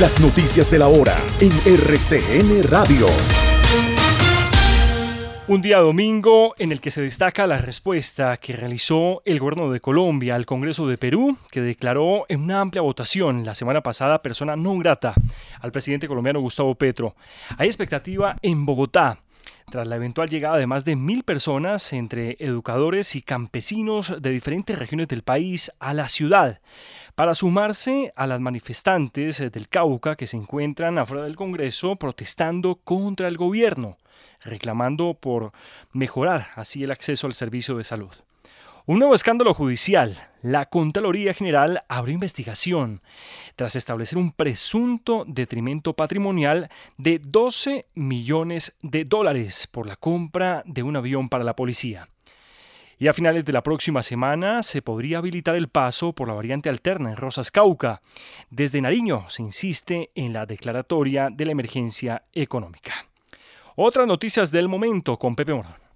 Las noticias de la hora en RCN Radio. Un día domingo en el que se destaca la respuesta que realizó el gobierno de Colombia al Congreso de Perú, que declaró en una amplia votación la semana pasada persona no grata al presidente colombiano Gustavo Petro. Hay expectativa en Bogotá tras la eventual llegada de más de mil personas entre educadores y campesinos de diferentes regiones del país a la ciudad para sumarse a las manifestantes del Cauca que se encuentran afuera del Congreso protestando contra el gobierno reclamando por mejorar así el acceso al servicio de salud. Un nuevo escándalo judicial. La Contraloría General abrió investigación tras establecer un presunto detrimento patrimonial de 12 millones de dólares por la compra de un avión para la policía. Y a finales de la próxima semana se podría habilitar el paso por la variante alterna en Rosas Cauca. Desde Nariño se insiste en la declaratoria de la emergencia económica. Otras noticias del momento con Pepe Morón.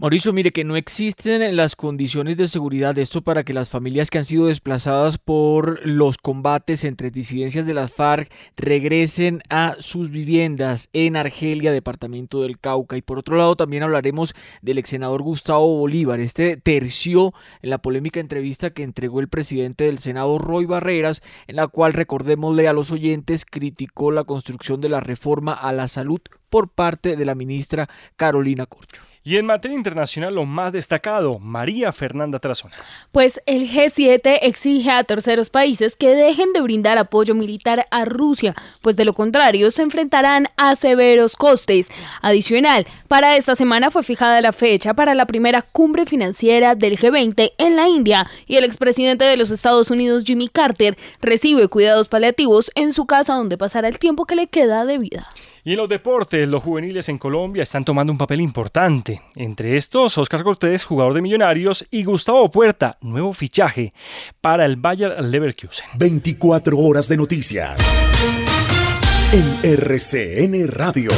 Mauricio, mire que no existen las condiciones de seguridad esto para que las familias que han sido desplazadas por los combates entre disidencias de las FARC regresen a sus viviendas en Argelia, departamento del Cauca. Y por otro lado también hablaremos del ex senador Gustavo Bolívar. Este terció en la polémica entrevista que entregó el presidente del Senado, Roy Barreras, en la cual, recordémosle a los oyentes, criticó la construcción de la reforma a la salud por parte de la ministra Carolina Corcho. Y en materia internacional, lo más destacado, María Fernanda Trazona. Pues el G7 exige a terceros países que dejen de brindar apoyo militar a Rusia, pues de lo contrario se enfrentarán a severos costes. Adicional, para esta semana fue fijada la fecha para la primera cumbre financiera del G20 en la India y el expresidente de los Estados Unidos, Jimmy Carter, recibe cuidados paliativos en su casa donde pasará el tiempo que le queda de vida. Y en los deportes, los juveniles en Colombia están tomando un papel importante. Entre estos, Oscar Cortés, jugador de Millonarios, y Gustavo Puerta, nuevo fichaje para el Bayer Leverkusen. 24 horas de noticias en RCN Radio.